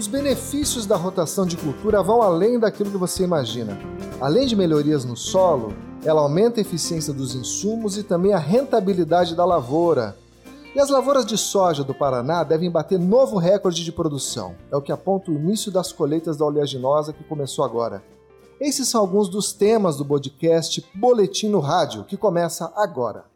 Os benefícios da rotação de cultura vão além daquilo que você imagina. Além de melhorias no solo, ela aumenta a eficiência dos insumos e também a rentabilidade da lavoura. E as lavouras de soja do Paraná devem bater novo recorde de produção. É o que aponta o início das colheitas da oleaginosa que começou agora. Esses são alguns dos temas do podcast Boletim no Rádio, que começa agora.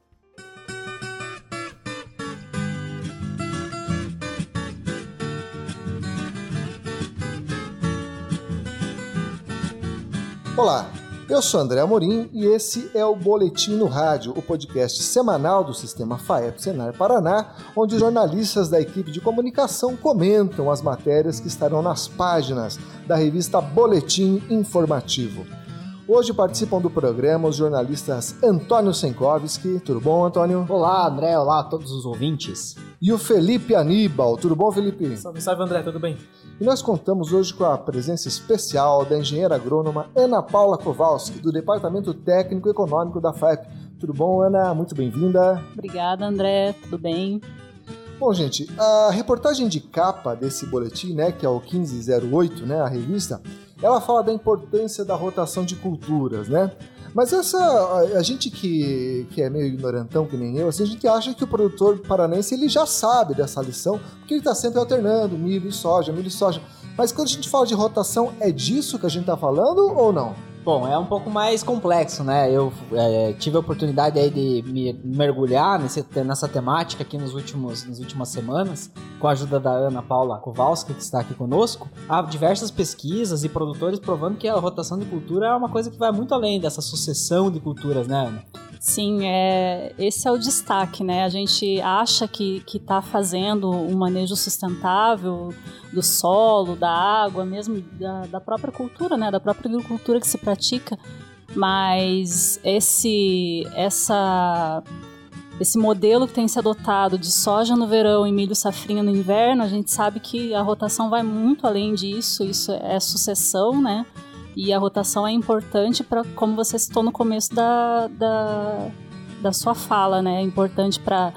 Olá, eu sou André Amorim e esse é o Boletim no Rádio, o podcast semanal do Sistema FAEP Senar Paraná, onde jornalistas da equipe de comunicação comentam as matérias que estarão nas páginas da revista Boletim Informativo. Hoje participam do programa os jornalistas Antônio Senkovski. Tudo bom, Antônio? Olá, André. Olá a todos os ouvintes. E o Felipe Aníbal. Tudo bom, Felipe? Salve, salve, André. Tudo bem? E nós contamos hoje com a presença especial da engenheira agrônoma Ana Paula Kowalski, do Departamento Técnico Econômico da FAEP. Tudo bom, Ana? Muito bem-vinda. Obrigada, André. Tudo bem? Bom, gente, a reportagem de capa desse boletim, né, que é o 1508, né, a revista, ela fala da importância da rotação de culturas, né? Mas essa, a, a, gente que, que é meio ignorantão, que nem eu, assim, a gente acha que o produtor paranense ele já sabe dessa lição, porque ele está sempre alternando milho e soja, milho e soja. Mas quando a gente fala de rotação, é disso que a gente está falando ou não? Bom, é um pouco mais complexo, né? Eu é, tive a oportunidade aí de me mergulhar nesse, nessa temática aqui nos últimos, nas últimas semanas, com a ajuda da Ana Paula Kowalski, que está aqui conosco. Há diversas pesquisas e produtores provando que a rotação de cultura é uma coisa que vai muito além dessa sucessão de culturas, né, Ana? Sim, é, esse é o destaque, né? A gente acha que está fazendo um manejo sustentável do solo, da água, mesmo da, da própria cultura, né? Da própria agricultura que se pratica, mas esse, essa, esse modelo que tem se adotado de soja no verão e milho safrinha no inverno, a gente sabe que a rotação vai muito além disso, isso é sucessão, né? E a rotação é importante para, como você citou no começo da, da, da sua fala, né? É importante para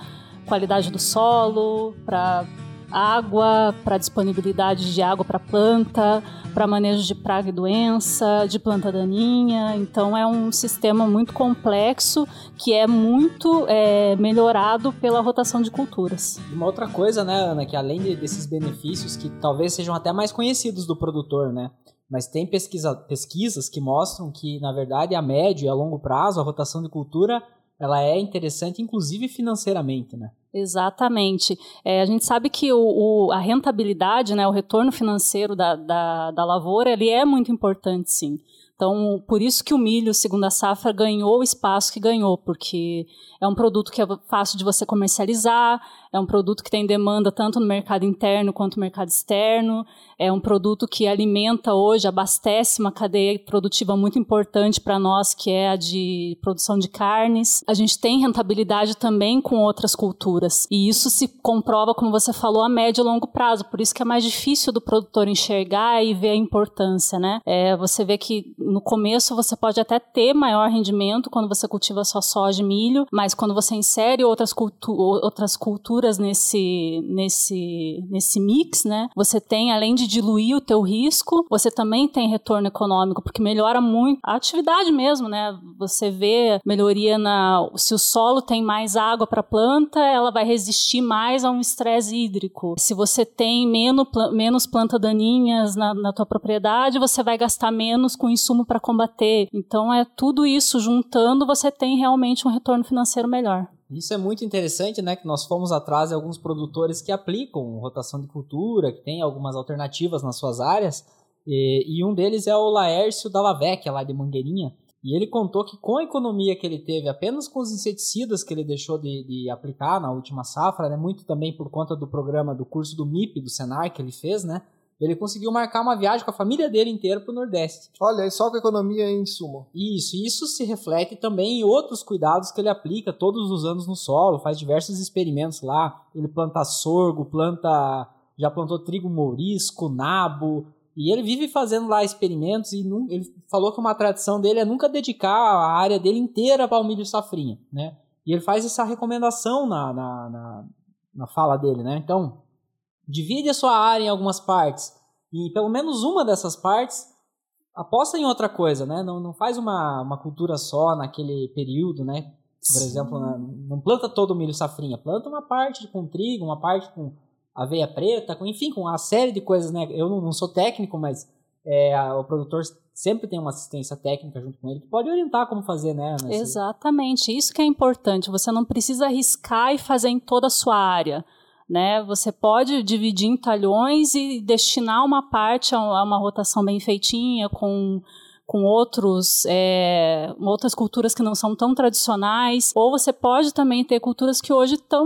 qualidade do solo, para água, para disponibilidade de água para planta, para manejo de praga e doença, de planta daninha. Então é um sistema muito complexo que é muito é, melhorado pela rotação de culturas. Uma outra coisa, né, Ana, que além desses benefícios que talvez sejam até mais conhecidos do produtor, né? Mas tem pesquisa, pesquisas que mostram que, na verdade, a médio e a longo prazo, a rotação de cultura ela é interessante, inclusive financeiramente, né? Exatamente. É, a gente sabe que o, o, a rentabilidade, né, o retorno financeiro da, da, da lavoura, ele é muito importante, sim. Então, por isso que o milho, segundo a safra, ganhou o espaço que ganhou, porque é um produto que é fácil de você comercializar, é um produto que tem demanda tanto no mercado interno quanto no mercado externo, é um produto que alimenta hoje, abastece uma cadeia produtiva muito importante para nós, que é a de produção de carnes. A gente tem rentabilidade também com outras culturas, e isso se comprova, como você falou, a médio e longo prazo, por isso que é mais difícil do produtor enxergar e ver a importância, né? É, você vê que no começo você pode até ter maior rendimento quando você cultiva só soja e milho, mas quando você insere outras, cultu outras culturas nesse, nesse, nesse mix, né, você tem, além de diluir o teu risco, você também tem retorno econômico, porque melhora muito a atividade mesmo, né? Você vê melhoria na... Se o solo tem mais água para a planta, ela vai resistir mais a um estresse hídrico. Se você tem menos, menos planta daninhas na, na tua propriedade, você vai gastar menos com insumo para combater. Então é tudo isso juntando, você tem realmente um retorno financeiro melhor. Isso é muito interessante, né? Que nós fomos atrás de alguns produtores que aplicam rotação de cultura, que tem algumas alternativas nas suas áreas. E, e um deles é o Laércio Dallavec, lá de Mangueirinha. E ele contou que com a economia que ele teve, apenas com os inseticidas que ele deixou de, de, aplicar na última safra, né, muito também por conta do programa do curso do MIP, do Senar, que ele fez, né, ele conseguiu marcar uma viagem com a família dele inteira para o Nordeste. Olha, e só com a economia em sumo. Isso, isso se reflete também em outros cuidados que ele aplica todos os anos no solo, faz diversos experimentos lá. Ele planta sorgo, planta. já plantou trigo mourisco, nabo. E ele vive fazendo lá experimentos e ele falou que uma tradição dele é nunca dedicar a área dele inteira para o milho safrinha, né? E ele faz essa recomendação na, na, na, na fala dele, né? Então, Divide a sua área em algumas partes. e pelo menos uma dessas partes aposta em outra coisa, né? Não, não faz uma, uma cultura só naquele período, né? Por Sim. exemplo, não planta todo o milho safrinha, planta uma parte com trigo, uma parte com aveia preta, com, enfim, com uma série de coisas, né? Eu não, não sou técnico, mas é, o produtor sempre tem uma assistência técnica junto com ele que pode orientar como fazer, né? Nesse... Exatamente, isso que é importante. Você não precisa arriscar e fazer em toda a sua área. Né? Você pode dividir em talhões e destinar uma parte a uma rotação bem feitinha, com com outros, é, outras culturas que não são tão tradicionais, ou você pode também ter culturas que hoje estão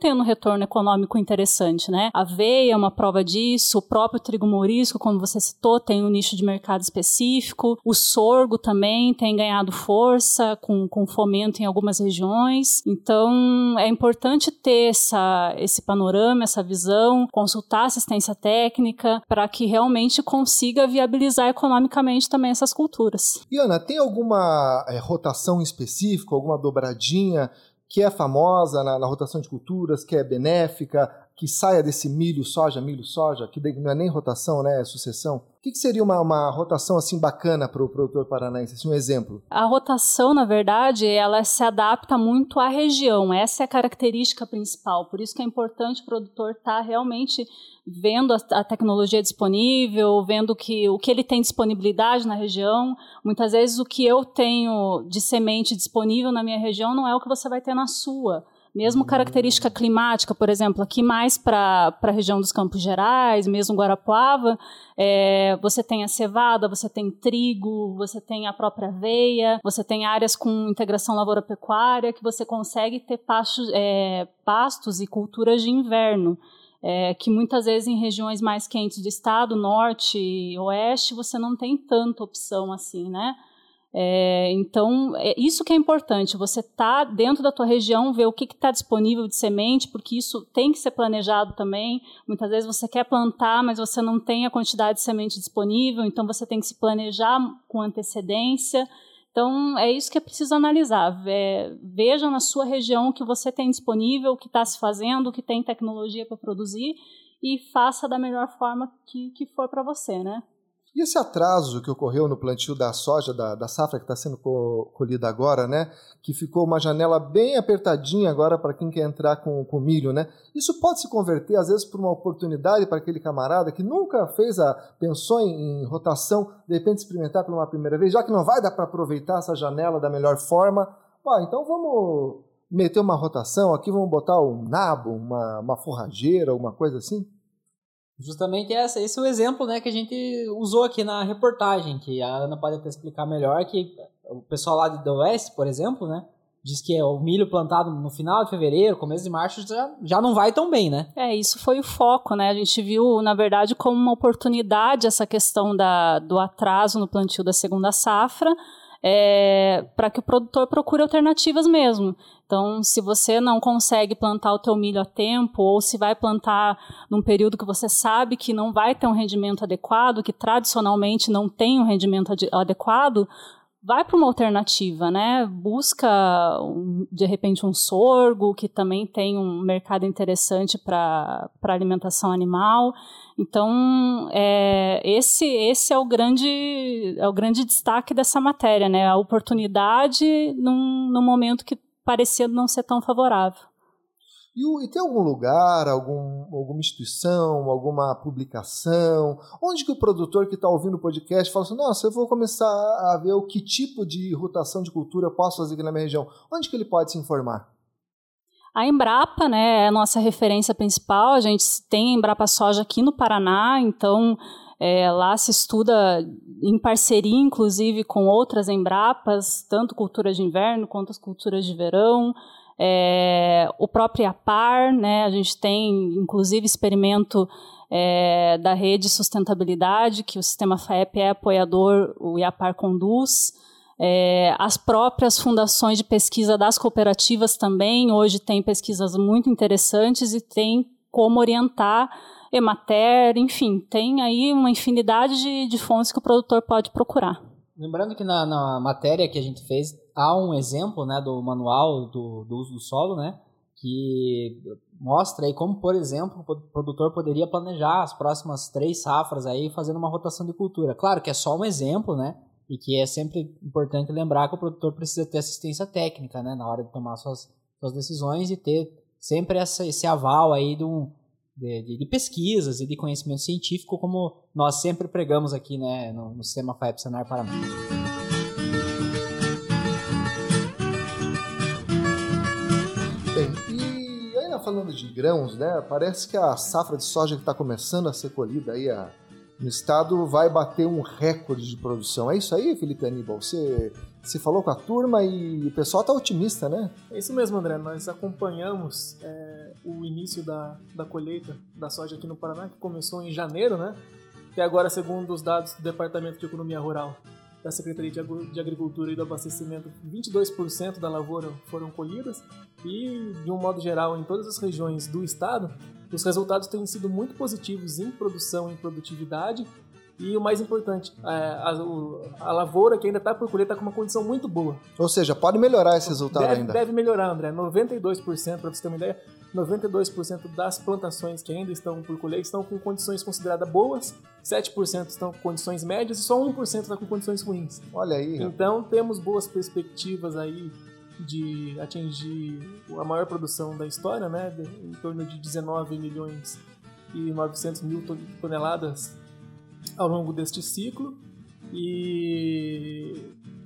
tendo retorno econômico interessante, né? A aveia é uma prova disso, o próprio trigo morisco, como você citou, tem um nicho de mercado específico, o sorgo também tem ganhado força com, com fomento em algumas regiões, então é importante ter essa, esse panorama, essa visão, consultar assistência técnica para que realmente consiga viabilizar economicamente também essas culturas. E Ana, tem alguma é, rotação específica, alguma dobradinha que é famosa na, na, rotação de culturas, que é benéfica, que saia desse milho, soja, milho, soja, que não é nem rotação, né, é sucessão? O que, que seria uma, uma, rotação assim bacana para o produtor paranaense? Assim, um exemplo? A rotação, na verdade, ela se adapta muito à região. Essa é a característica principal. Por isso que é importante o produtor estar tá realmente vendo a, a, tecnologia disponível, vendo que, o que ele tem disponibilidade na região. Muitas vezes o que eu tenho de semente disponível na minha região não é o que você vai ter na sua. Mesmo característica climática, por exemplo, aqui mais para a região dos Campos Gerais, mesmo Guarapuava, é, você tem a cevada, você tem trigo, você tem a própria aveia, você tem áreas com integração lavoura-pecuária que você consegue ter pastos, é, pastos e culturas de inverno é, que muitas vezes em regiões mais quentes do estado, norte e oeste, você não tem tanta opção assim, né? É, então, é isso que é importante, você tá dentro da tua região, ver o que está disponível de semente, porque isso tem que ser planejado também. Muitas vezes você quer plantar, mas você não tem a quantidade de semente disponível, então você tem que se planejar com antecedência. Então, é isso que é preciso analisar. veja na sua região o que você tem disponível, o que está se fazendo, o que tem tecnologia para produzir e faça da melhor forma que, que for para você, né? E esse atraso que ocorreu no plantio da soja, da, da safra que está sendo colhida agora, né? Que ficou uma janela bem apertadinha agora para quem quer entrar com, com milho, né? Isso pode se converter, às vezes, por uma oportunidade para aquele camarada que nunca fez a. pensou em, em rotação, de repente experimentar pela uma primeira vez, já que não vai dar para aproveitar essa janela da melhor forma. Então vamos meter uma rotação aqui, vamos botar um nabo, uma, uma forrageira, alguma coisa assim? Justamente essa, esse é o exemplo né, que a gente usou aqui na reportagem, que a Ana pode até explicar melhor, que o pessoal lá do Oeste, por exemplo, né, diz que o milho plantado no final de fevereiro, começo de março, já, já não vai tão bem, né? É, isso foi o foco, né? A gente viu, na verdade, como uma oportunidade essa questão da, do atraso no plantio da segunda safra, é, para que o produtor procure alternativas mesmo. Então, se você não consegue plantar o teu milho a tempo, ou se vai plantar num período que você sabe que não vai ter um rendimento adequado, que tradicionalmente não tem um rendimento adequado, vai para uma alternativa, né? Busca de repente um sorgo que também tem um mercado interessante para alimentação animal. Então é, esse esse é o grande é o grande destaque dessa matéria, né? A oportunidade num, num momento que parecia não ser tão favorável. E, e, tem algum lugar, algum, alguma instituição, alguma publicação, onde que o produtor que está ouvindo o podcast fala assim, nossa, eu vou começar a ver o que tipo de rotação de cultura eu posso fazer aqui na minha região. Onde que ele pode se informar? A Embrapa, né, é a nossa referência principal. A gente tem a Embrapa Soja aqui no Paraná, então é, lá se estuda em parceria, inclusive, com outras Embrapas, tanto culturas de inverno quanto as culturas de verão. É, o próprio APAR, né, a gente tem, inclusive, experimento é, da rede sustentabilidade, que o sistema FAEP é apoiador, o IAPAR conduz. É, as próprias fundações de pesquisa das cooperativas também, hoje tem pesquisas muito interessantes e tem como orientar Emater, enfim, tem aí uma infinidade de, de fontes que o produtor pode procurar. Lembrando que na, na, matéria que a gente fez há um exemplo né, do manual do, do uso do solo, né? que mostra aí como, por exemplo, o produtor poderia planejar as próximas três safras aí fazendo uma rotação de cultura. Claro que é só um exemplo, né? E que é sempre importante lembrar que o produtor precisa ter assistência técnica, né? Na hora de tomar suas, suas decisões e ter sempre essa, esse aval aí de, um, de, de, pesquisas e de conhecimento científico, como nós sempre pregamos aqui, né? No, no sistema FAEP Senar Paraná. falando de grãos, né? Parece que a safra de soja que está começando a ser colhida aí a, no estado vai bater um recorde de produção. É isso aí, Felipe Aníbal? Você, você falou com a turma e o pessoal está otimista, né? É isso mesmo, André. Nós acompanhamos é, o início da, da colheita da soja aqui no Paraná, que começou em janeiro, né? E agora, segundo os dados do Departamento de Economia Rural, da Secretaria de Agricultura e do Abastecimento, 22% da lavoura foram colhidas e, de um modo geral, em todas as regiões do estado, os resultados têm sido muito positivos em produção e produtividade e o mais importante, a, é, a, a lavoura que ainda está por colher está com uma condição muito boa. Ou seja, pode melhorar esse resultado deve, ainda. Deve melhorar, André. 92%, para você ter uma ideia, 92% das plantações que ainda estão por colher estão com condições consideradas boas, 7% estão com condições médias e só 1% está com condições ruins. Olha aí. Então temos boas perspectivas aí de atingir a maior produção da história, né, em torno de 19 milhões e 900 mil toneladas ao longo deste ciclo e,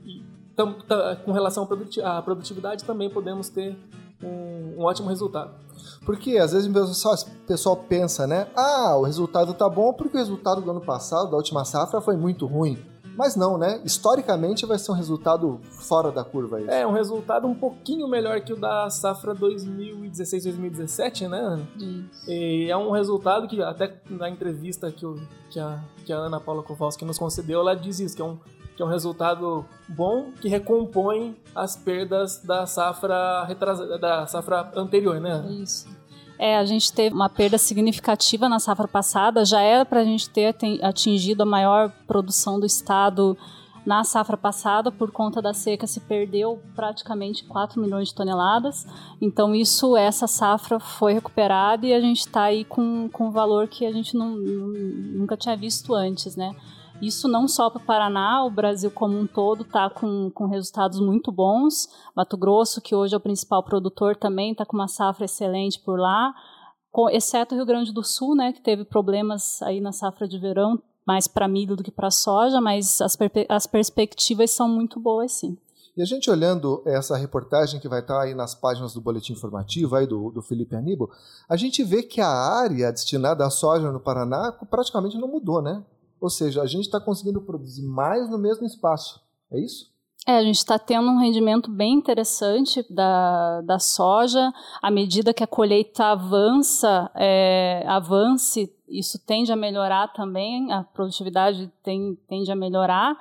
e tam, tam, com relação à produtividade também podemos ter um, um, ótimo resultado. Porque às vezes o pessoal, o pessoal pensa, né? Ah, o resultado tá bom porque o resultado do ano passado, da última safra, foi muito ruim. Mas não, né? Historicamente vai ser um resultado fora da curva aí. É, um resultado um pouquinho melhor que o da safra 2016-2017, né? Isso. E é um resultado que até na entrevista que, eu, que, a, que a Ana Paula Kowalski nos concedeu, ela diz isso, que é um que é um resultado bom que recompõe as perdas da safra retrasada, da safra anterior, né? Isso. É, a gente teve uma perda significativa na safra passada, já era para a gente ter atingido a maior produção do estado na safra passada, por conta da seca, se perdeu praticamente 4 milhões de toneladas. Então, isso, essa safra foi recuperada e a gente está aí com, com um valor que a gente não, nunca tinha visto antes, né? Isso não só para o Paraná, o Brasil como um todo está com, com resultados muito bons. Mato Grosso, que hoje é o principal produtor, também está com uma safra excelente por lá, com, exceto o Rio Grande do Sul, né, que teve problemas aí na safra de verão, mais para milho do que para soja, mas as, as perspectivas são muito boas, sim. E a gente olhando essa reportagem que vai estar aí nas páginas do boletim informativo aí do, do Felipe Aníbal, a gente vê que a área destinada à soja no Paraná praticamente não mudou, né? Ou seja, a gente está conseguindo produzir mais no mesmo espaço. É isso? É, a gente está tendo um rendimento bem interessante da, da soja. À medida que a colheita avança, é, avance, isso tende a melhorar também, a produtividade tem, tende a melhorar.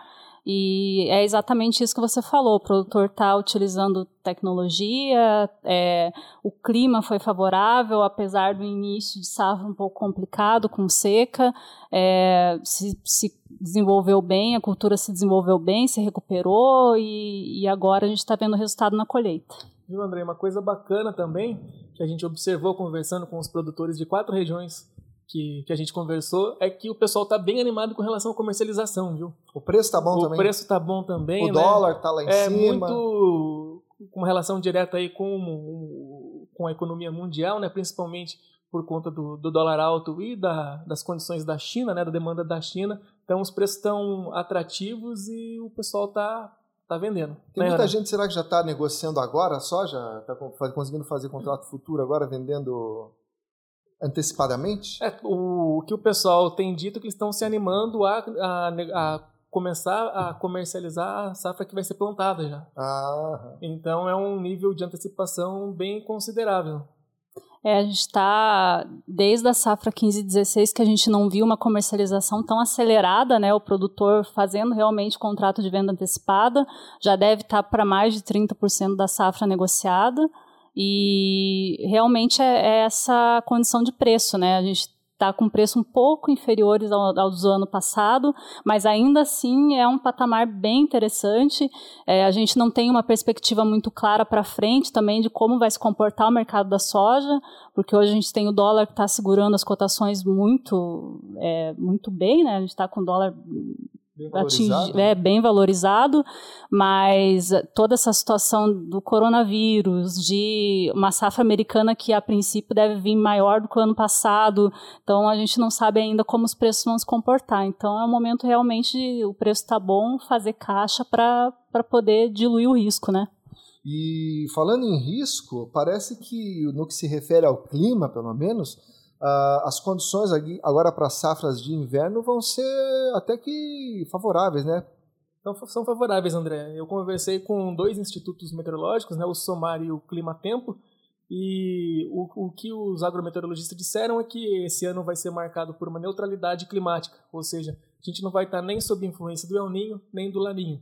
E é exatamente isso que você falou. O produtor está utilizando tecnologia, é, o clima foi favorável, apesar do início de safra um pouco complicado, com seca, é, se, se, desenvolveu bem, a cultura se desenvolveu bem, se recuperou e, e agora a gente está vendo o resultado na colheita. Viu, André? Uma coisa bacana também que a gente observou conversando com os produtores de quatro regiões que, que a gente conversou é que o pessoal está bem animado com relação à comercialização, viu? O preço está bom o também? O preço está bom também, O né? dólar está lá em é cima. É muito com relação direta aí com, com a economia mundial, né? Principalmente por conta do, do dólar alto e da, das condições da China, né? Da demanda da China. Então os preços estão atrativos e o pessoal está tá vendendo. Tem né, muita gente, será que já está negociando agora só? Já está conseguindo fazer contrato futuro agora, vendendo antecipadamente? É, o, o que o pessoal tem dito é que eles estão se animando a, a, a, começar a comercializar a safra que vai ser plantada já. Ah. Então é um nível de antecipação bem considerável. É, a gente está, desde a safra 15 e 16, que a gente não viu uma comercialização tão acelerada, né? O produtor fazendo realmente contrato de venda antecipada, já deve estar tá para mais de 30% da safra negociada. E realmente é, é essa condição de preço, né? A gente está com preço um pouco inferiores ao, aos do ano passado, mas ainda assim é um patamar bem interessante. É, a gente não tem uma perspectiva muito clara para frente também de como vai se comportar o mercado da soja, porque hoje a gente tem o dólar que está segurando as cotações muito, é, muito bem, né? A gente está com o dólar Bem valorizado. é bem valorizado, mas toda essa situação do coronavírus, de uma safra americana que a princípio deve vir maior do que o ano passado, então a gente não sabe ainda como os preços vão se comportar. Então é um momento realmente o preço está bom, fazer caixa para poder diluir o risco, né? E falando em risco, parece que no que se refere ao clima, pelo menos, Uh, as condições agora para safras de inverno vão ser até que favoráveis, né? Então, são favoráveis, André. Eu conversei com dois institutos meteorológicos, né, o SOMAR e o Clima Tempo, e o, o que os agrometeorologistas disseram é que esse ano vai ser marcado por uma neutralidade climática, ou seja, a gente não vai estar nem sob influência do El Ninho nem do Laninho,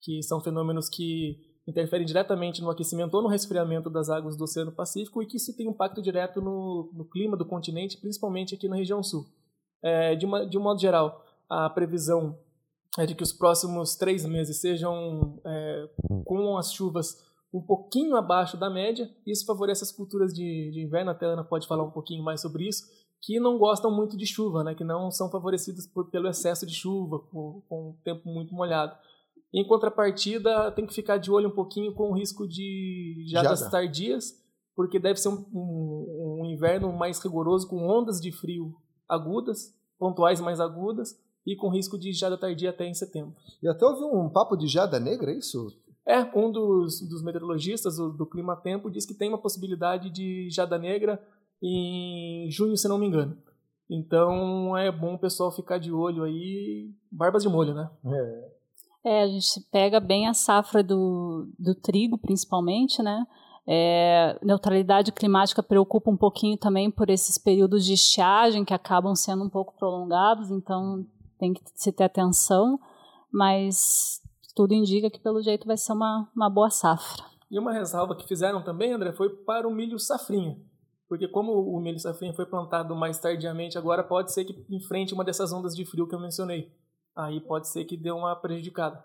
que são fenômenos que interferem diretamente no aquecimento ou no resfriamento das águas do Oceano Pacífico e que isso tem impacto direto no, no clima do continente, principalmente aqui na região sul. É, de, uma, de um modo geral, a previsão é de que os próximos três meses sejam é, com as chuvas um pouquinho abaixo da média. Isso favorece as culturas de, de inverno. Até a Ana pode falar um pouquinho mais sobre isso, que não gostam muito de chuva, né? que não são favorecidas por, pelo excesso de chuva, com o tempo muito molhado. Em contrapartida, tem que ficar de olho um pouquinho com o risco de jadas Jada. tardias, porque deve ser um, um, um, inverno mais rigoroso, com ondas de frio agudas, pontuais mais agudas, e com risco de jada tardia até em setembro. E até houve um papo de jada negra, é isso? É, um dos, dos meteorologistas do, do Clima Tempo diz que tem uma possibilidade de jada negra em junho, se não me engano. Então é bom o pessoal ficar de olho aí, barbas de molho, né? É. É, a gente pega bem a safra do, do trigo, principalmente, né? É, neutralidade climática preocupa um pouquinho também por esses períodos de estiagem que acabam sendo um pouco prolongados, então tem que se ter atenção, mas tudo indica que pelo jeito vai ser uma, uma boa safra. E uma ressalva que fizeram também, André, foi para o milho safrinha. Porque como o milho safrinha foi plantado mais tardiamente, agora pode ser que enfrente uma dessas ondas de frio que eu mencionei aí pode ser que dê uma prejudicada.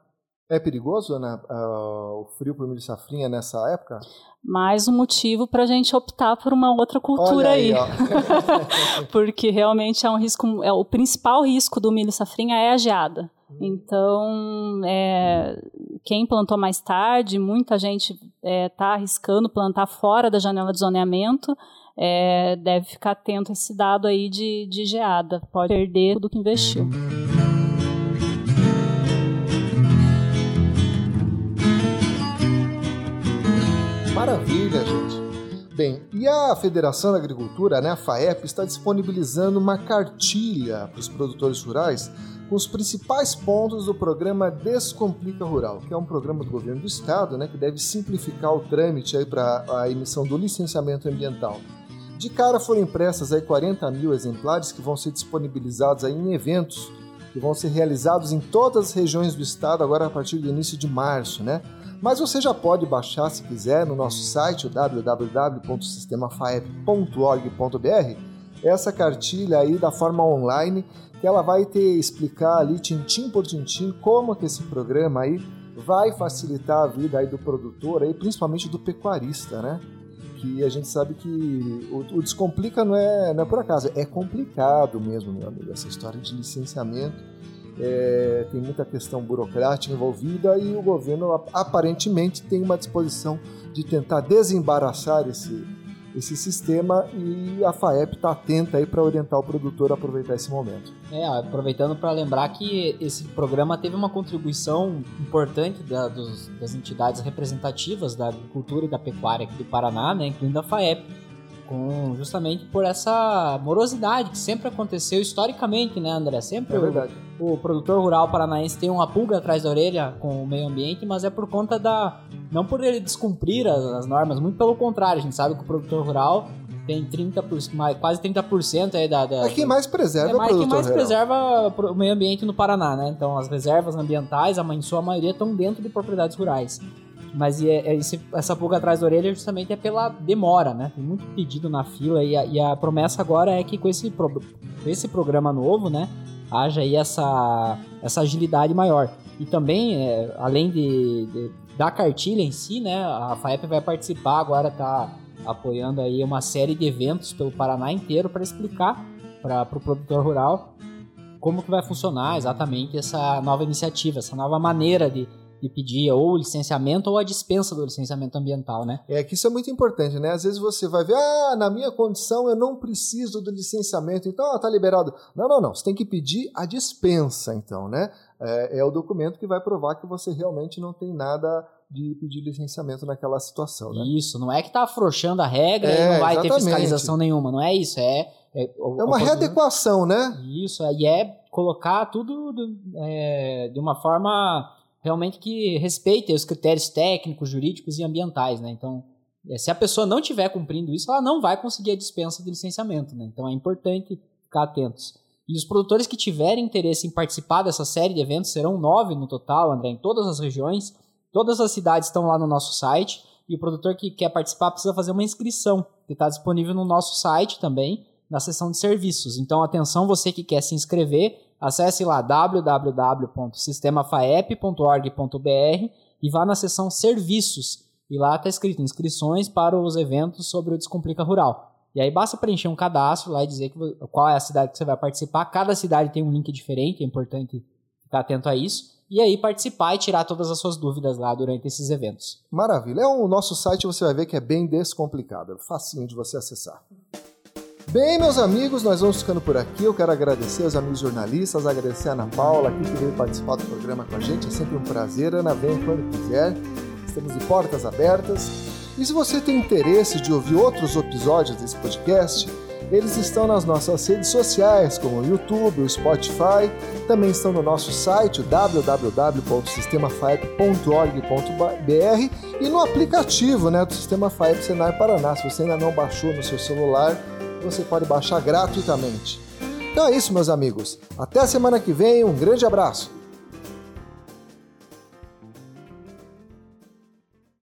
É perigoso, né, uh, o frio para o milho safrinha nessa época? Mais um motivo para a gente optar por uma outra cultura aí. aí. Porque realmente é um risco, é o principal risco do milho safrinha é a geada. Hum. Então, é, quem plantou mais tarde, muita gente está é, tá arriscando plantar fora da janela de zoneamento, é, deve ficar atento a esse dado aí de, de geada. Pode perder tudo que investiu. Maravilha, gente. Bem, e a Federação da Agricultura, né, a FAEP, está disponibilizando uma cartilha para os produtores rurais com os principais pontos do programa Descomplica Rural, que é um programa do governo do estado, né, que deve simplificar o trâmite para a emissão do licenciamento ambiental. De cara foram impressas aí 40 mil exemplares que vão ser disponibilizados aí em eventos que vão ser realizados em todas as regiões do estado agora a partir do início de março, né? Mas você já pode baixar, se quiser, no nosso site, www.sistemafaep.org.br, essa cartilha aí da forma online, que ela vai ter explicar ali, tintim por tintim, como que esse programa aí vai facilitar a vida aí do produtor, aí, principalmente do pecuarista, né? Que a gente sabe que o, o Descomplica não é, não é por acaso, é complicado mesmo, meu amigo, essa história de licenciamento é, tem muita questão burocrática envolvida e o governo aparentemente tem uma disposição de tentar desembaraçar esse, esse sistema e a FAEP está atenta aí para orientar o produtor a aproveitar esse momento. É, aproveitando para lembrar que esse programa teve uma contribuição importante da, dos, das entidades representativas da agricultura e da pecuária aqui do Paraná, né, incluindo a FAEP com justamente por essa morosidade que sempre aconteceu historicamente, né, André? Sempre é verdade. O, o, produtor rural paranaense tem uma pulga atrás da orelha com o meio ambiente, mas é por conta da não por ele descumprir as, as normas, muito pelo contrário, a gente sabe que o produtor rural tem 30%, mais, quase 30% aí da, da. É quem mais preserva é mais, quem mais preserva o meio ambiente no Paraná, né? Então as reservas ambientais, a, em sua maioria, estão dentro de propriedades rurais. Mas é, é essa pulga atrás da orelha justamente é pela demora, né? Tem muito pedido na fila e a, e a promessa agora é que com esse, pro, esse programa novo, né? Haja aí essa, essa agilidade maior. E também, é, além de, de, da cartilha em si, né? A FAEP vai participar agora, tá apoiando aí uma série de eventos pelo Paraná inteiro para explicar para o pro produtor rural como que vai funcionar exatamente essa nova iniciativa, essa nova maneira de, de pedir ou o licenciamento ou a dispensa do licenciamento ambiental, né? É que isso é muito importante, né? Às vezes você vai ver, ah, na minha condição eu não preciso do licenciamento, então ah, tá liberado. Não, não, não. Você tem que pedir a dispensa, então, né? É, é o documento que vai provar que você realmente não tem nada de pedir licenciamento naquela situação, né? Isso, não é que tá afrouxando a regra é, e não vai exatamente. ter fiscalização nenhuma, não é isso, é... É, é uma readequação, né? Isso, e é colocar tudo é, de uma forma realmente que respeite os critérios técnicos, jurídicos e ambientais, né? Então, é, se a pessoa não estiver cumprindo isso, ela não vai conseguir a dispensa de licenciamento, né? Então é importante ficar atentos. E os produtores que tiverem interesse em participar dessa série de eventos, serão nove no total, André, em todas as regiões, Todas as cidades estão lá no nosso site e o produtor que quer participar precisa fazer uma inscrição, que está disponível no nosso site também, na seção de serviços. Então, atenção, você que quer se inscrever, acesse lá www.sistemafaep.org.br e vá na seção serviços. E lá está escrito inscrições para os eventos sobre o Descomplica Rural. E aí basta preencher um cadastro lá e dizer que, qual é a cidade que você vai participar. Cada cidade tem um link diferente, é importante ficar atento a isso e aí participar e tirar todas as suas dúvidas lá durante esses eventos. Maravilha. É o nosso site você vai ver que é bem descomplicado, é facinho de você acessar. Bem, meus amigos, nós vamos ficando por aqui. Eu quero agradecer aos amigos jornalistas, agradecer a Ana Paula aqui que veio participar do programa com a gente. É sempre um prazer. Ana, vem quando quiser. Estamos de portas abertas. E se você tem interesse de ouvir outros episódios desse podcast, eles estão nas nossas redes sociais, como o YouTube, o Spotify, também estão no nosso site, www.sistemafaep.org.br e no aplicativo né, do Sistema FAEP Senai Paraná. Se você ainda não baixou no seu celular, você pode baixar gratuitamente. Então é isso, meus amigos. Até a semana que vem, um grande abraço!